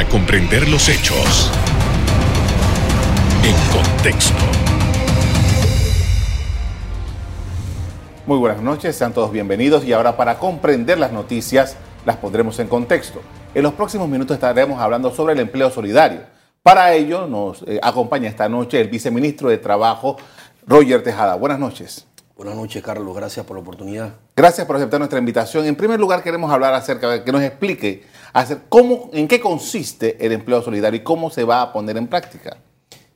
para comprender los hechos en contexto. Muy buenas noches, sean todos bienvenidos y ahora para comprender las noticias las pondremos en contexto. En los próximos minutos estaremos hablando sobre el empleo solidario. Para ello nos eh, acompaña esta noche el viceministro de Trabajo, Roger Tejada. Buenas noches. Buenas noches, Carlos. Gracias por la oportunidad. Gracias por aceptar nuestra invitación. En primer lugar, queremos hablar acerca de que nos explique hacer cómo, en qué consiste el empleo solidario y cómo se va a poner en práctica.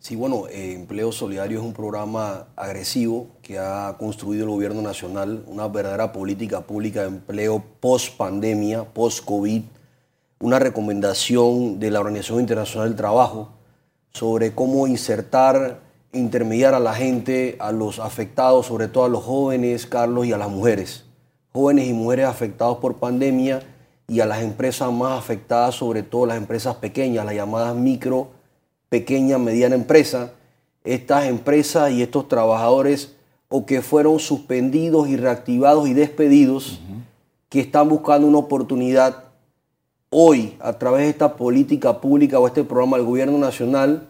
Sí, bueno, eh, Empleo Solidario es un programa agresivo que ha construido el gobierno nacional, una verdadera política pública de empleo post pandemia, post COVID, una recomendación de la Organización Internacional del Trabajo sobre cómo insertar intermediar a la gente, a los afectados, sobre todo a los jóvenes, Carlos, y a las mujeres. Jóvenes y mujeres afectados por pandemia y a las empresas más afectadas, sobre todo las empresas pequeñas, las llamadas micro, pequeña, mediana empresa. Estas empresas y estos trabajadores o que fueron suspendidos y reactivados y despedidos, que están buscando una oportunidad hoy a través de esta política pública o este programa del gobierno nacional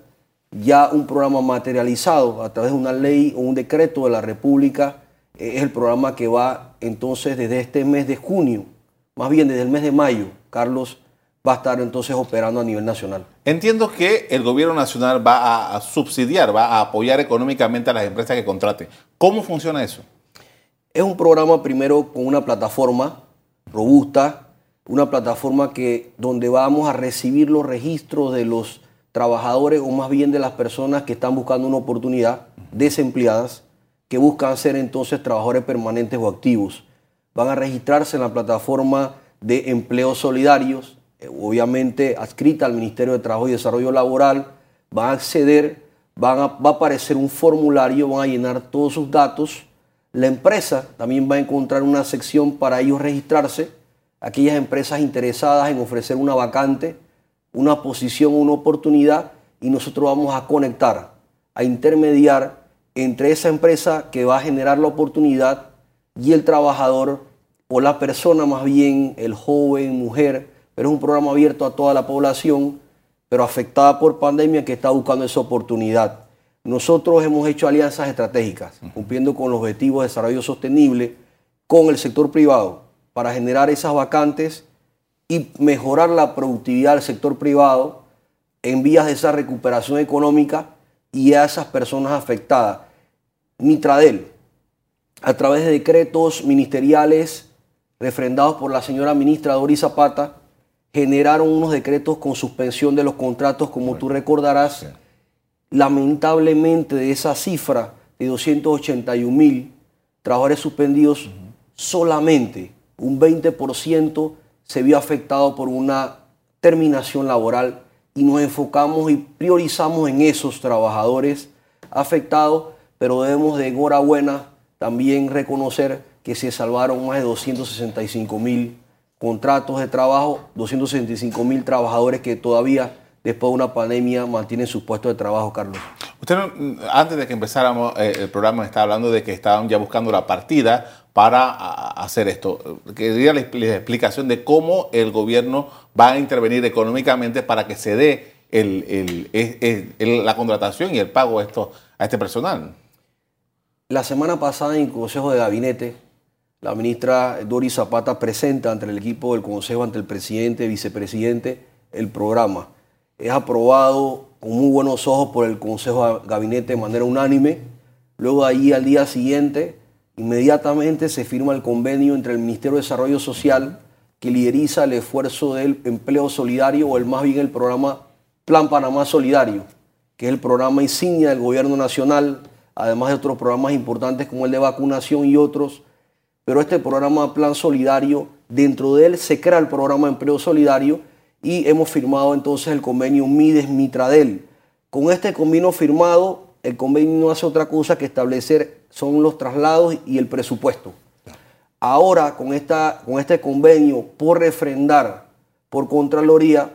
ya un programa materializado a través de una ley o un decreto de la República. Eh, es el programa que va entonces desde este mes de junio, más bien desde el mes de mayo, Carlos, va a estar entonces operando a nivel nacional. Entiendo que el gobierno nacional va a subsidiar, va a apoyar económicamente a las empresas que contraten. ¿Cómo funciona eso? Es un programa primero con una plataforma robusta, una plataforma que donde vamos a recibir los registros de los trabajadores o más bien de las personas que están buscando una oportunidad, desempleadas, que buscan ser entonces trabajadores permanentes o activos. Van a registrarse en la plataforma de empleos solidarios, eh, obviamente adscrita al Ministerio de Trabajo y Desarrollo Laboral, van a acceder, van a, va a aparecer un formulario, van a llenar todos sus datos. La empresa también va a encontrar una sección para ellos registrarse, aquellas empresas interesadas en ofrecer una vacante una posición, una oportunidad y nosotros vamos a conectar, a intermediar entre esa empresa que va a generar la oportunidad y el trabajador o la persona más bien, el joven, mujer, pero es un programa abierto a toda la población, pero afectada por pandemia que está buscando esa oportunidad. Nosotros hemos hecho alianzas estratégicas, cumpliendo con los objetivos de desarrollo sostenible con el sector privado para generar esas vacantes y mejorar la productividad del sector privado en vías de esa recuperación económica y a esas personas afectadas. Mitradel, a través de decretos ministeriales refrendados por la señora ministra Doris Zapata, generaron unos decretos con suspensión de los contratos, como tú recordarás. Lamentablemente de esa cifra de 281 mil trabajadores suspendidos, solamente un 20% se vio afectado por una terminación laboral y nos enfocamos y priorizamos en esos trabajadores afectados, pero debemos de enhorabuena también reconocer que se salvaron más de 265 mil contratos de trabajo, 265 mil trabajadores que todavía después de una pandemia mantienen sus puestos de trabajo, Carlos. Usted, antes de que empezáramos eh, el programa, estaba hablando de que estaban ya buscando la partida para hacer esto. Quería la, explicación de cómo el gobierno va a intervenir económicamente para que se dé la contratación y el pago a, esto, a este personal. La semana pasada en el Consejo de Gabinete, la ministra Doris Zapata presenta ante el equipo del Consejo, ante el presidente, vicepresidente, el programa. Es aprobado con muy buenos ojos por el Consejo de Gabinete de manera unánime. Luego ahí al día siguiente Inmediatamente se firma el convenio entre el Ministerio de Desarrollo Social, que lideriza el esfuerzo del empleo solidario, o el más bien el programa Plan Panamá Solidario, que es el programa insignia del gobierno nacional, además de otros programas importantes como el de vacunación y otros. Pero este programa Plan Solidario, dentro de él se crea el programa empleo solidario y hemos firmado entonces el convenio Mides-Mitradel. Con este convenio firmado, el convenio no hace otra cosa que establecer son los traslados y el presupuesto. Ahora, con, esta, con este convenio por refrendar por Contraloría,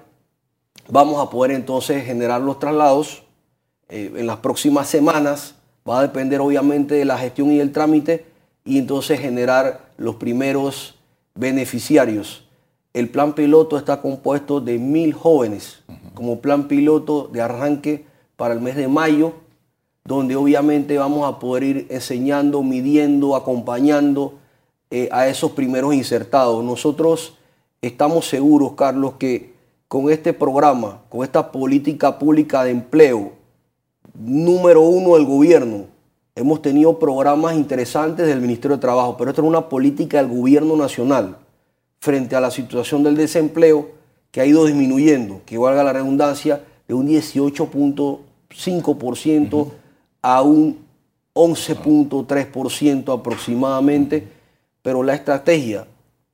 vamos a poder entonces generar los traslados eh, en las próximas semanas. Va a depender obviamente de la gestión y el trámite y entonces generar los primeros beneficiarios. El plan piloto está compuesto de mil jóvenes como plan piloto de arranque para el mes de mayo, donde obviamente vamos a poder ir enseñando, midiendo, acompañando eh, a esos primeros insertados. Nosotros estamos seguros, Carlos, que con este programa, con esta política pública de empleo, número uno del gobierno, hemos tenido programas interesantes del Ministerio de Trabajo, pero esto es una política del gobierno nacional frente a la situación del desempleo que ha ido disminuyendo, que valga la redundancia, de un 18.5% a un 11.3% aproximadamente, pero la estrategia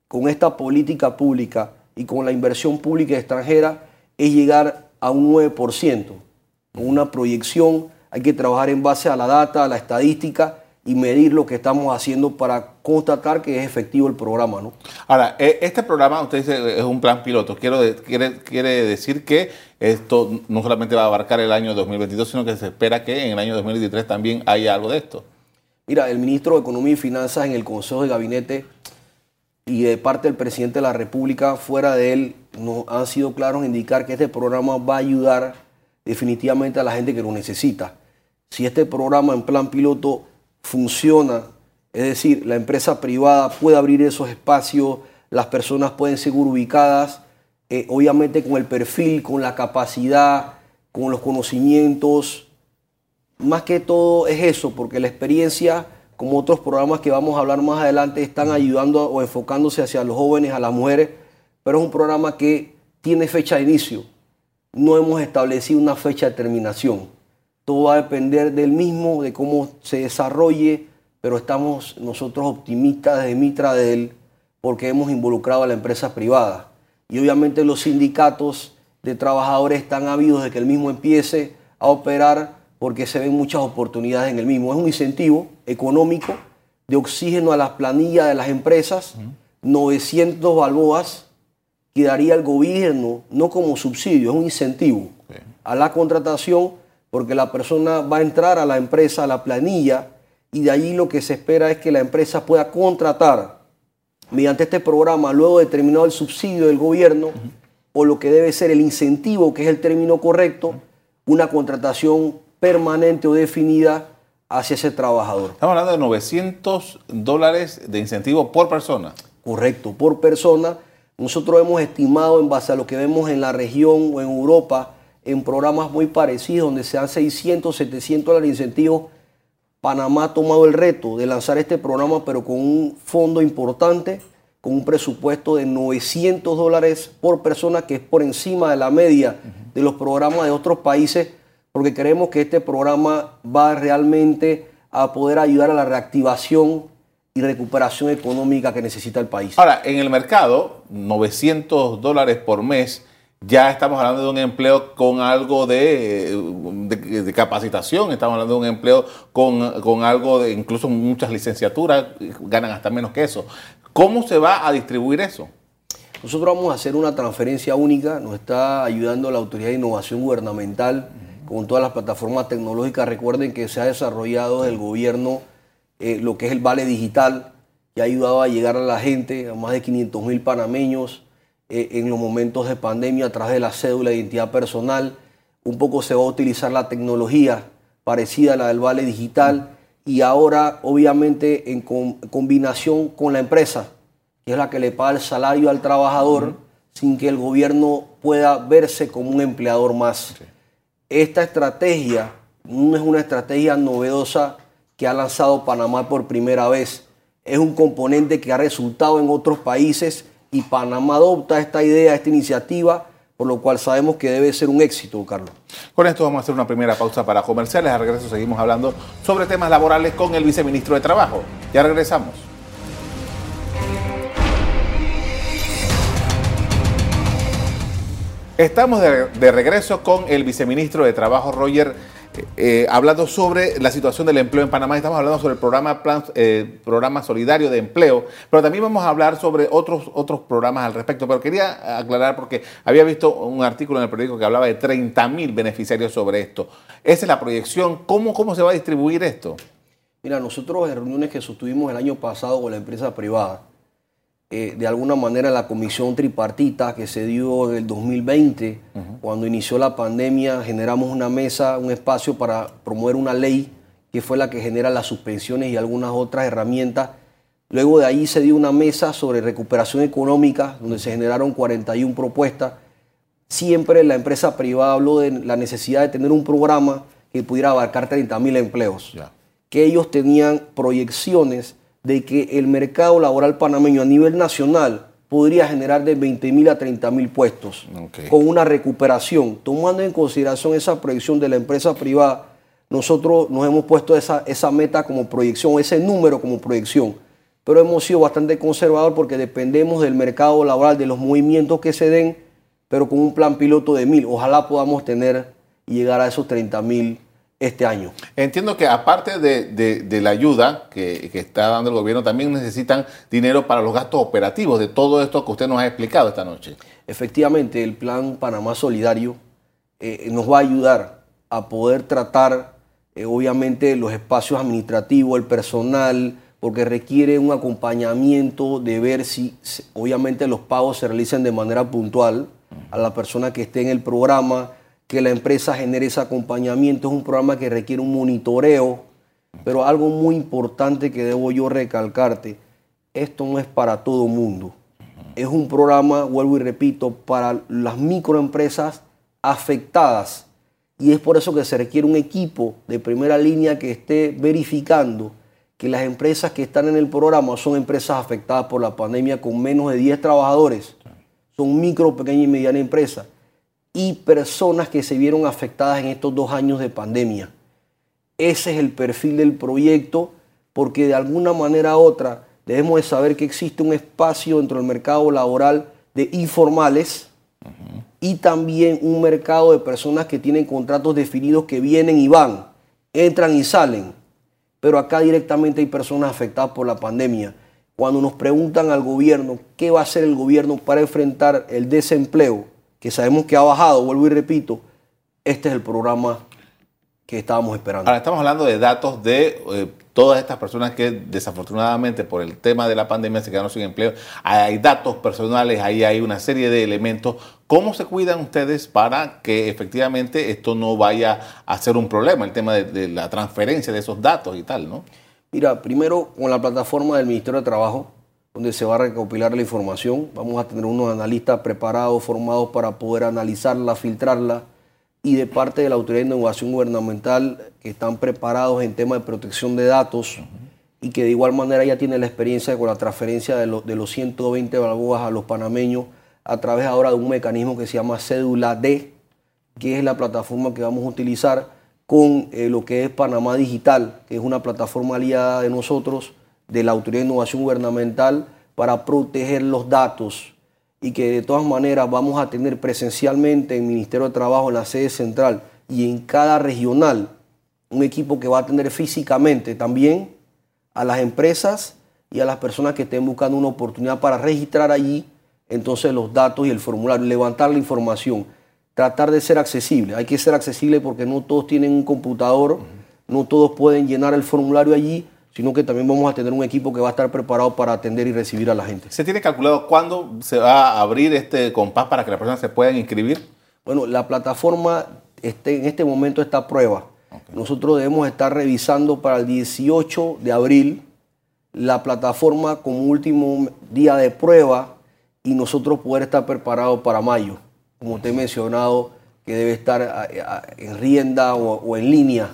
con esta política pública y con la inversión pública extranjera es llegar a un 9%, con una proyección, hay que trabajar en base a la data, a la estadística y medir lo que estamos haciendo para constatar que es efectivo el programa. ¿no? Ahora, e, este programa, usted dice, es un plan piloto. Quiero, quiere, quiere decir que esto no solamente va a abarcar el año 2022, sino que se espera que en el año 2023 también haya algo de esto. Mira, el ministro de Economía y Finanzas en el Consejo de Gabinete y de parte del presidente de la República, fuera de él, nos han sido claros en indicar que este programa va a ayudar definitivamente a la gente que lo necesita. Si este programa en plan piloto funciona, es decir, la empresa privada puede abrir esos espacios, las personas pueden ser ubicadas, eh, obviamente con el perfil, con la capacidad, con los conocimientos. Más que todo es eso, porque la experiencia, como otros programas que vamos a hablar más adelante, están ayudando o enfocándose hacia los jóvenes, a las mujeres, pero es un programa que tiene fecha de inicio. No hemos establecido una fecha de terminación. Todo va a depender del mismo, de cómo se desarrolle, pero estamos nosotros optimistas desde Mitra de él porque hemos involucrado a la empresa privada. Y obviamente los sindicatos de trabajadores están habidos de que el mismo empiece a operar porque se ven muchas oportunidades en el mismo. Es un incentivo económico de oxígeno a las planillas de las empresas, 900 balboas que daría el gobierno, no como subsidio, es un incentivo a la contratación porque la persona va a entrar a la empresa, a la planilla, y de allí lo que se espera es que la empresa pueda contratar mediante este programa, luego determinado el subsidio del gobierno, o lo que debe ser el incentivo, que es el término correcto, una contratación permanente o definida hacia ese trabajador. Estamos hablando de 900 dólares de incentivo por persona. Correcto, por persona. Nosotros hemos estimado en base a lo que vemos en la región o en Europa, en programas muy parecidos, donde se dan 600, 700 dólares de incentivos. Panamá ha tomado el reto de lanzar este programa, pero con un fondo importante, con un presupuesto de 900 dólares por persona, que es por encima de la media de los programas de otros países, porque creemos que este programa va realmente a poder ayudar a la reactivación y recuperación económica que necesita el país. Ahora, en el mercado, 900 dólares por mes ya estamos hablando de un empleo con algo de, capacitación, estamos hablando de un empleo con, algo de incluso muchas licenciaturas, ganan hasta menos que eso. ¿Cómo se va a distribuir eso? Nosotros vamos a hacer una transferencia única, nos está ayudando la Autoridad de Innovación Gubernamental con todas las plataformas tecnológicas. Recuerden que se ha desarrollado el gobierno eh, lo que es el Vale Digital, que ha ayudado a llegar a la gente, a más de 500 mil panameños eh, en los momentos de pandemia a través de la cédula de identidad personal. Un poco se va a utilizar la tecnología parecida a la del Vale Digital y ahora obviamente en combinación con la empresa, que es la que le paga el salario al trabajador sin que el gobierno pueda verse como un empleador más. Esta estrategia no es una estrategia novedosa que ha lanzado Panamá por primera vez. Es un componente que ha resultado en otros países y Panamá adopta esta idea, esta iniciativa, por lo cual sabemos que debe ser un éxito, Carlos. Con esto vamos a hacer una primera pausa para comerciales. A regreso seguimos hablando sobre temas laborales con el viceministro de Trabajo. Ya regresamos. Estamos de, de regreso con el viceministro de Trabajo, Roger eh, hablando sobre la situación del empleo en Panamá. Estamos hablando sobre el programa, eh, programa solidario de empleo, pero también vamos a hablar sobre otros, otros programas al respecto. Pero quería aclarar porque había visto un artículo en el periódico que hablaba de 30 mil beneficiarios sobre esto. Esa es la proyección. ¿Cómo, ¿Cómo se va a distribuir esto? Mira, nosotros en reuniones que sostuvimos el año pasado con la empresa privada, eh, de alguna manera la comisión tripartita que se dio en el 2020, cuando inició la pandemia, generamos una mesa, un espacio para promover una ley que fue la que genera las suspensiones y algunas otras herramientas. Luego de ahí se dio una mesa sobre recuperación económica, donde se generaron 41 propuestas. Siempre la empresa privada habló de la necesidad de tener un programa que pudiera abarcar 30 mil empleos. Que ellos tenían proyecciones de que el mercado laboral panameño a nivel nacional podría generar de 20 mil a 30 mil puestos con una recuperación. Tomando en consideración esa proyección de la empresa privada, nosotros nos hemos puesto esa, esa meta como proyección, ese número como proyección. Pero hemos sido bastante conservadores porque dependemos del mercado laboral, de los movimientos que se den, pero con un plan piloto de mil. Ojalá podamos tener y llegar a esos 30 mil este año. Entiendo que aparte de, la ayuda que, está dando el gobierno, también necesitan dinero para los gastos operativos de todo esto que usted nos ha explicado esta noche. Efectivamente, el plan Panamá Solidario eh, nos va a ayudar a poder tratar, eh, obviamente, los espacios administrativos, el personal, porque requiere un acompañamiento de ver si, obviamente, los pagos se realicen de manera puntual a la persona que esté en el programa que la empresa genere ese acompañamiento. Es un programa que requiere un monitoreo, pero algo muy importante que debo yo recalcarte, esto no es para todo mundo. Es un programa, vuelvo y repito, para las microempresas afectadas. Y es por eso que se requiere un equipo de primera línea que esté verificando que las empresas que están en el programa son empresas afectadas por la pandemia con menos de 10 trabajadores. Son micro, pequeñas y medianas empresas y personas que se vieron afectadas en estos dos años de pandemia. Ese es el perfil del proyecto porque de alguna manera u otra debemos de saber que existe un espacio dentro del mercado laboral de informales y también un mercado de personas que tienen contratos definidos que vienen y van, entran y salen. Pero acá directamente hay personas afectadas por la pandemia. Cuando nos preguntan al gobierno qué va a hacer el gobierno para enfrentar el desempleo, que sabemos que ha bajado, vuelvo y repito, este es el programa que estábamos esperando. Ahora estamos hablando de datos de eh, todas estas personas que desafortunadamente por el tema de la pandemia se quedaron sin empleo. Hay datos personales, ahí hay una serie de elementos. ¿Cómo se cuidan ustedes para que efectivamente esto no vaya a ser un problema, el tema de, de la transferencia de esos datos y tal, ¿no? Mira, primero con la plataforma del Ministerio de Trabajo, donde se va a recopilar la información. Vamos a tener unos analistas preparados, formados para poder analizarla, filtrarla. Y de parte de la Autoridad de Innovación Gubernamental, que están preparados en tema de protección de datos y que de igual manera ya tiene la experiencia con la transferencia de, de los 120 balboas a los panameños a través ahora de un mecanismo que se llama Cédula D, que es la plataforma que vamos a utilizar con eh, lo que es Panamá Digital, que es una plataforma aliada de nosotros de la Autoridad de Innovación Gubernamental para proteger los datos y que de todas maneras vamos a tener presencialmente en el Ministerio de Trabajo, en la sede central y en cada regional, un equipo que va a tener físicamente también a las empresas y a las personas que estén buscando una oportunidad para registrar allí entonces los datos y el formulario, levantar la información, tratar de ser accesible. Hay que ser accesible porque no todos tienen un computador, no todos pueden llenar el formulario allí sino que también vamos a tener un equipo que va a estar preparado para atender y recibir a la gente. ¿Se tiene calculado cuándo se va a abrir este compás para que las personas se puedan inscribir? Bueno, la plataforma este, en este momento está a prueba. Nosotros debemos estar revisando para el 18 de abril la plataforma como último día de prueba y nosotros poder estar preparados para mayo. Como te he mencionado, que debe estar en rienda o en línea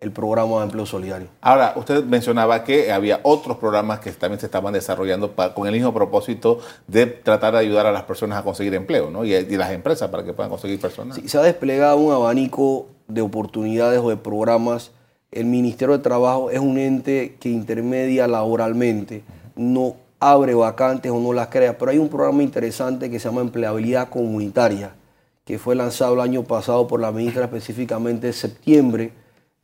el programa de empleo solidario. Ahora, usted mencionaba que había otros programas que también se estaban desarrollando con el mismo propósito de tratar de ayudar a las personas a conseguir empleo, ¿no? Y, las empresas para que puedan conseguir personas. Sí, se ha desplegado un abanico de oportunidades o de programas. El Ministerio de Trabajo es un ente que intermedia laboralmente, no abre vacantes o no las crea, pero hay un programa interesante que se llama Empleabilidad Comunitaria, que fue lanzado el año pasado por la ministra específicamente en septiembre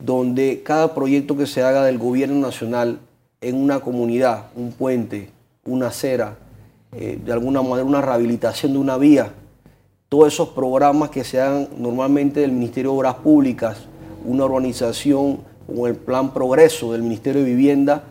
donde cada proyecto que se haga del gobierno nacional en una comunidad, un puente, una acera, eh, de alguna manera una rehabilitación de una vía, todos esos programas que se hagan normalmente del Ministerio de Obras Públicas, una organización con el Plan Progreso del Ministerio de Vivienda,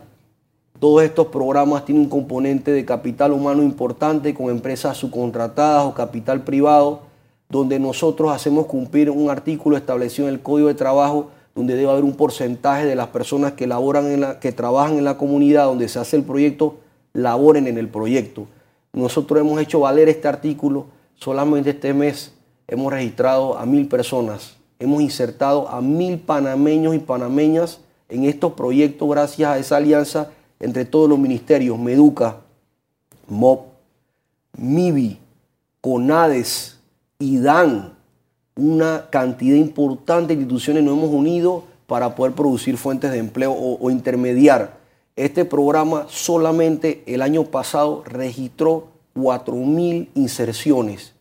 Todos estos programas tienen un componente de capital humano importante con empresas subcontratadas o capital privado, donde nosotros hacemos cumplir un artículo establecido en el Código de Trabajo, donde debe haber un porcentaje de las personas que, laboran en la, que trabajan en la comunidad donde se hace el proyecto, laboren en el proyecto. Nosotros hemos hecho valer este artículo, solamente este mes hemos registrado a mil personas, hemos insertado a mil panameños y panameñas en estos proyectos gracias a esa alianza entre todos los ministerios, Meduca, MOP, MIBI, CONADES, IDAN, una cantidad importante de instituciones nos hemos unido para poder producir fuentes de empleo o, intermediar. Este programa solamente el año pasado registró 4.000 inserciones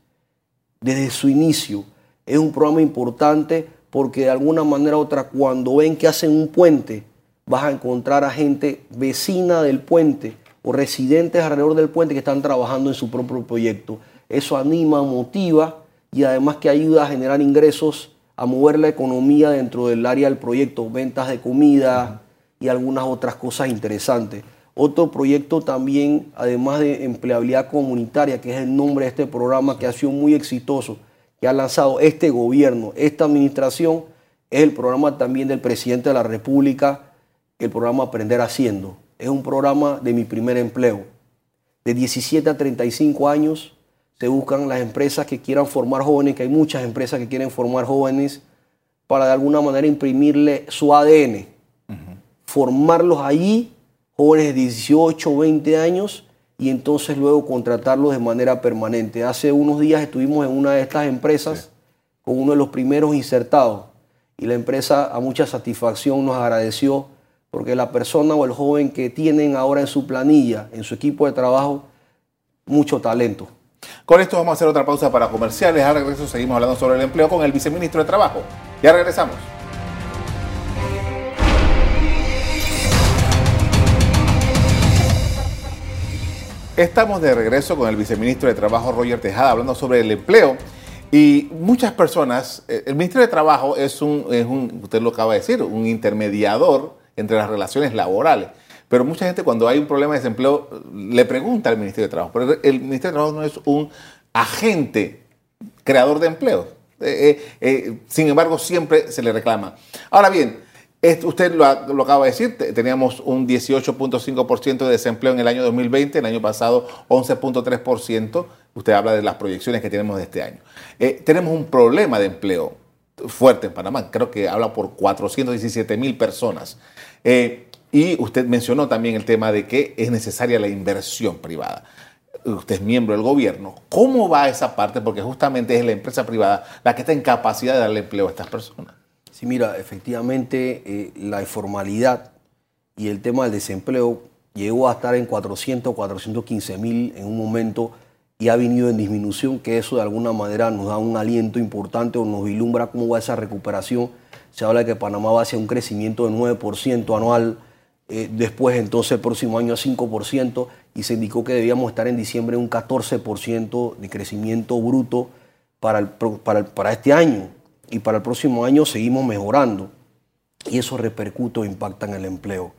desde su inicio. Es un programa importante porque de alguna manera u otra, cuando ven que hacen un puente, vas a encontrar a gente vecina del puente o residentes alrededor del puente que están trabajando en su propio proyecto. Eso anima, motiva y además que ayuda a generar ingresos, a mover la economía dentro del área del proyecto, ventas de comida y algunas otras cosas interesantes. Otro proyecto también, además de empleabilidad comunitaria, que es el nombre de este programa que ha sido muy exitoso, que ha lanzado este gobierno, esta administración, es el programa también del presidente de la República, el programa Aprender Haciendo. Es un programa de mi primer empleo. De 17 a 35 años se buscan las empresas que quieran formar jóvenes, que hay muchas empresas que quieren formar jóvenes para de alguna manera imprimirle su ADN, formarlos allí, jóvenes de 18, 20 años, y entonces luego contratarlos de manera permanente. Hace unos días estuvimos en una de estas empresas con uno de los primeros insertados y la empresa a mucha satisfacción nos agradeció porque la persona o el joven que tienen ahora en su planilla, en su equipo de trabajo, mucho talento. Con esto vamos a hacer otra pausa para comerciales. Al regreso seguimos hablando sobre el empleo con el viceministro de Trabajo. Ya regresamos. Estamos de regreso con el viceministro de Trabajo, Roger Tejada, hablando sobre el empleo. Y muchas personas, eh, el Ministerio de Trabajo es un, es un, usted lo acaba de decir, un intermediador entre las relaciones laborales. Pero mucha gente cuando hay un problema de desempleo le pregunta al Ministerio de Trabajo. Pero el Ministerio de Trabajo no es un agente creador de empleo. Eh, eh, eh, sin embargo, siempre se le reclama. Ahora bien, usted lo, acaba de decir, teníamos un 18.5% de desempleo en el año 2020, el año pasado 11.3%. Usted habla de las proyecciones que tenemos de este año. tenemos un problema de empleo fuerte en Panamá, creo que habla por 417 mil personas. Y usted mencionó también el tema de que es necesaria la inversión privada usted es miembro del gobierno, ¿cómo va esa parte? Porque justamente es la empresa privada la que está en capacidad de darle empleo a estas personas. Sí, mira, efectivamente eh, la informalidad y el tema del desempleo llegó a estar en 400, 415 mil en un momento y ha venido en disminución, que eso de alguna manera nos da un aliento importante o nos vislumbra cómo va esa recuperación. Se habla de que Panamá va hacia un crecimiento de 9% anual, eh, después entonces el próximo año a 5% y se indicó que debíamos estar en diciembre un 14% de crecimiento bruto para este año y para el próximo año seguimos mejorando y eso repercute o impacta en el empleo.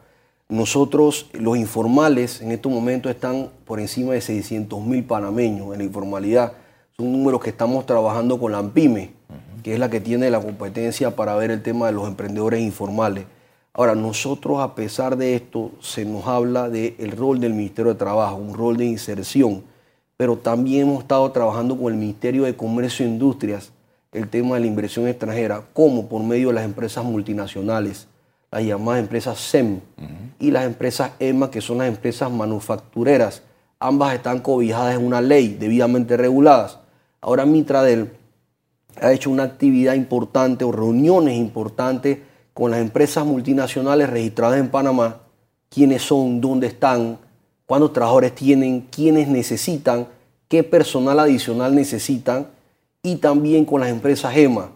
Nosotros, los informales, en estos momentos están por encima de 600 mil panameños en la informalidad. Son números que estamos trabajando con la AMPIME, que es la que tiene la competencia para ver el tema de los emprendedores informales. Ahora, nosotros a pesar de esto, se nos habla del rol del Ministerio de Trabajo, un rol de inserción, pero también hemos estado trabajando con el Ministerio de Comercio e Industrias el tema de la inversión extranjera, como por medio de las empresas multinacionales, las llamadas empresas SEM y las empresas EMA, que son las empresas manufactureras. Ambas están cobijadas en una ley debidamente reguladas. Ahora Mitradel ha hecho una actividad importante o reuniones importantes con las empresas multinacionales registradas en Panamá, quiénes son, dónde están, cuántos trabajadores tienen, quiénes necesitan, qué personal adicional necesitan, y también con las empresas EMA.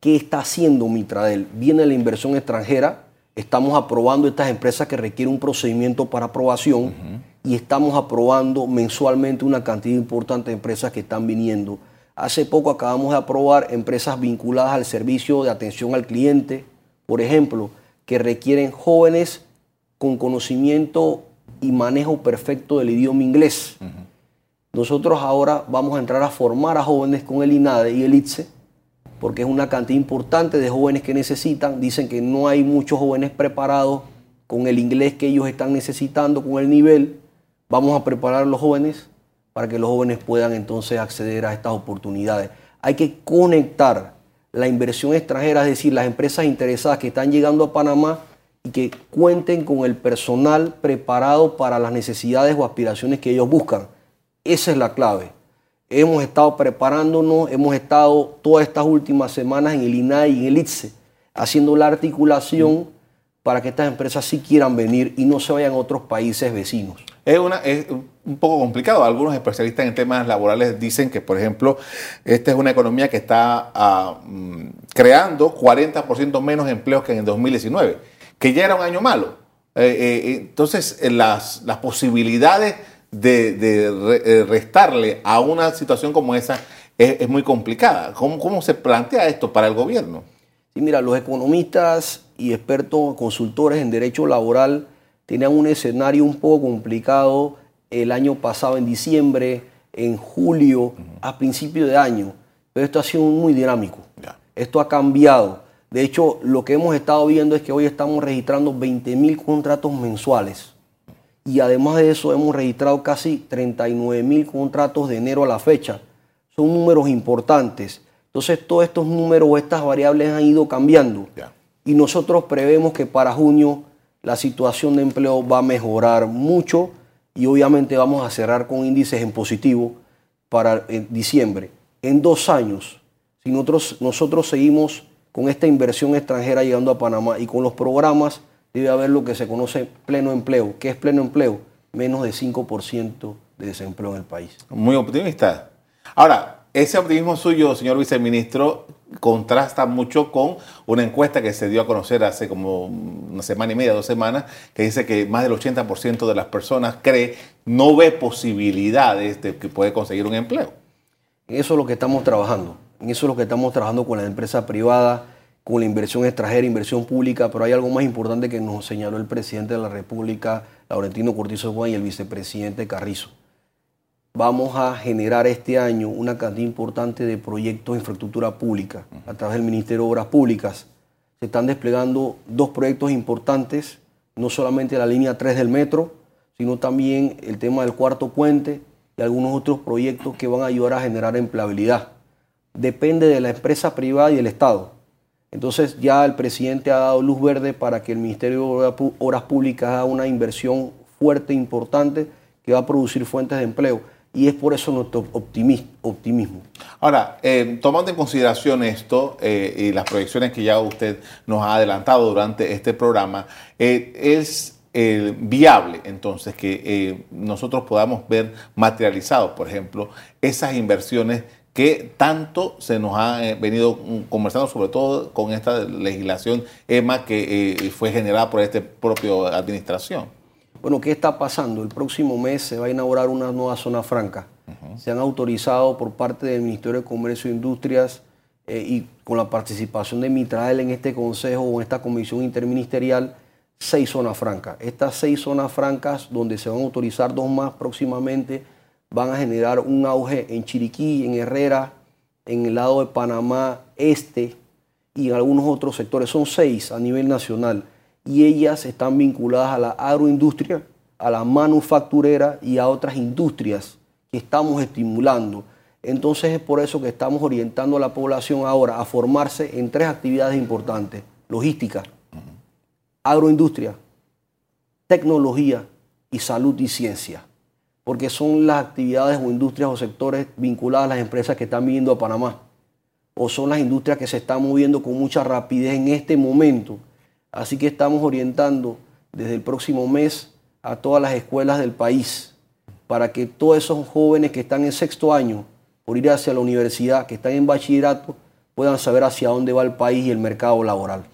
¿Qué está haciendo Mitradel? Viene la inversión extranjera, estamos aprobando estas empresas que requieren un procedimiento para aprobación y estamos aprobando mensualmente una cantidad importante de empresas que están viniendo. Hace poco acabamos de aprobar empresas vinculadas al servicio de atención al cliente, por ejemplo, que requieren jóvenes con conocimiento y manejo perfecto del idioma inglés. Nosotros ahora vamos a entrar a formar a jóvenes con el INADE y el ITSE, porque es una cantidad importante de jóvenes que necesitan. Dicen que no hay muchos jóvenes preparados con el inglés que ellos están necesitando, con el nivel. Vamos a preparar a los jóvenes para que los jóvenes puedan entonces acceder a estas oportunidades. Hay que conectar la inversión extranjera, es decir, las empresas interesadas que están llegando a Panamá y que cuenten con el personal preparado para las necesidades o aspiraciones que ellos buscan. Esa es la clave. Hemos estado preparándonos, hemos estado todas estas últimas semanas en el INAI y en el ITSE haciendo la articulación para que estas empresas sí quieran venir y no se vayan a otros países vecinos. Es, una, un poco complicado. Algunos especialistas en temas laborales dicen que, por ejemplo, esta es una economía que está ah, mm, creando 40% menos empleos que en el 2019, que ya era un año malo. Eh, eh, entonces, eh, las, las posibilidades de, restarle a una situación como esa es, muy complicada. ¿Cómo, ¿Cómo se plantea esto para el gobierno? Sí, mira, los economistas y expertos consultores en derecho laboral tenían un escenario un poco complicado el año pasado, en diciembre, en julio, a principio de año. Pero esto ha sido muy dinámico. Esto ha cambiado. De hecho, lo que hemos estado viendo es que hoy estamos registrando 20 mil contratos mensuales. Y además de eso, hemos registrado casi 39 mil contratos de enero a la fecha. Son números importantes. Entonces, todos estos números o estas variables han ido cambiando. Y nosotros prevemos que para junio la situación de empleo va a mejorar mucho y obviamente vamos a cerrar con índices en positivo para diciembre. En dos años, si nosotros, nosotros seguimos con esta inversión extranjera llegando a Panamá y con los programas, debe haber lo que se conoce pleno empleo. ¿Qué es pleno empleo? Menos de 5% de desempleo en el país. Muy optimista. Ahora, ese optimismo suyo, señor viceministro, contrasta mucho con una encuesta que se dio a conocer hace como una semana y media, dos semanas, que dice que más del 80% de las personas cree, no ve posibilidades de que puede conseguir un empleo. Eso es lo que estamos trabajando. Eso es lo que estamos trabajando con la empresa privada, con la inversión extranjera, inversión pública, pero hay algo más importante que nos señaló el presidente de la República, Laurentino Cortizo Juan, y el vicepresidente Carrizo vamos a generar este año una cantidad importante de proyectos de infraestructura pública a través del Ministerio de Obras Públicas. Se están desplegando dos proyectos importantes, no solamente la línea 3 del metro, sino también el tema del cuarto puente y algunos otros proyectos que van a ayudar a generar empleabilidad. Depende de la empresa privada y del Estado. Entonces ya el presidente ha dado luz verde para que el Ministerio de Obras Públicas haga una inversión fuerte, importante, que va a producir fuentes de empleo y es por eso nuestro optimismo. Ahora, eh, tomando en consideración esto eh, y las proyecciones que ya usted nos ha adelantado durante este programa, eh, es viable entonces que nosotros podamos ver materializados, por ejemplo, esas inversiones que tanto se nos ha venido conversando, sobre todo con esta legislación EMA que fue generada por esta propia administración. Bueno, ¿qué está pasando? El próximo mes se va a inaugurar una nueva zona franca. Se han autorizado por parte del Ministerio de Comercio e Industrias eh, y con la participación de Mitrael en este consejo o en esta comisión interministerial, seis zonas francas. Estas seis zonas francas, donde se van a autorizar dos más próximamente, van a generar un auge en Chiriquí, en Herrera, en el lado de Panamá Este y en algunos otros sectores. Son seis a nivel nacional y ellas están vinculadas a la agroindustria, a la manufacturera y a otras industrias que estamos estimulando. Entonces es por eso que estamos orientando a la población ahora a formarse en tres actividades importantes. Logística, agroindustria, tecnología y salud y ciencia. Porque son las actividades o industrias o sectores vinculadas a las empresas que están viniendo a Panamá. O son las industrias que se están moviendo con mucha rapidez en este momento Así que estamos orientando desde el próximo mes a todas las escuelas del país para que todos esos jóvenes que están en sexto año por ir hacia la universidad, que están en bachillerato, puedan saber hacia dónde va el país y el mercado laboral.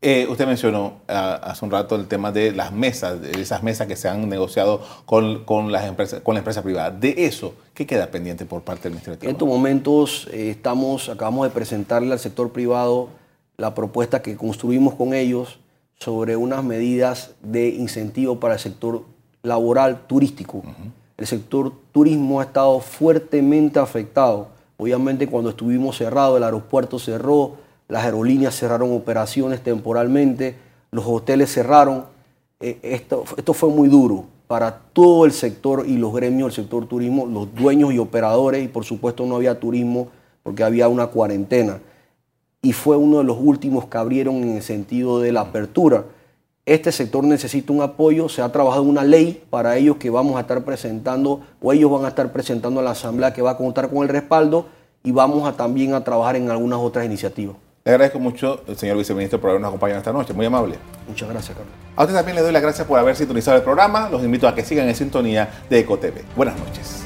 Eh, usted mencionó ah, hace un rato el tema de las mesas, de esas mesas que se han negociado con, las empresas, con la empresa privada. De eso, ¿qué queda pendiente por parte del Ministerio de Trabajo? En estos momentos eh, estamos, acabamos de presentarle al sector privado la propuesta que construimos con ellos sobre unas medidas de incentivo para el sector laboral turístico. El sector turismo ha estado fuertemente afectado. Obviamente cuando estuvimos cerrados, el aeropuerto cerró, las aerolíneas cerraron operaciones temporalmente, los hoteles cerraron. Eh, esto, esto fue muy duro para todo el sector y los gremios del sector turismo, los dueños y operadores, y por supuesto no había turismo porque había una cuarentena. Y fue uno de los últimos que abrieron en el sentido de la apertura. Este sector necesita un apoyo, se ha trabajado una ley para ellos que vamos a estar presentando, o ellos van a estar presentando a la Asamblea que va a contar con el respaldo, y vamos a también a trabajar en algunas otras iniciativas. Le agradezco mucho, señor viceministro, por habernos acompañado esta noche. Muy amable. Muchas gracias, Carlos. A usted también le doy las gracias por haber sintonizado el programa. Los invito a que sigan en sintonía de EcoTV. Buenas noches.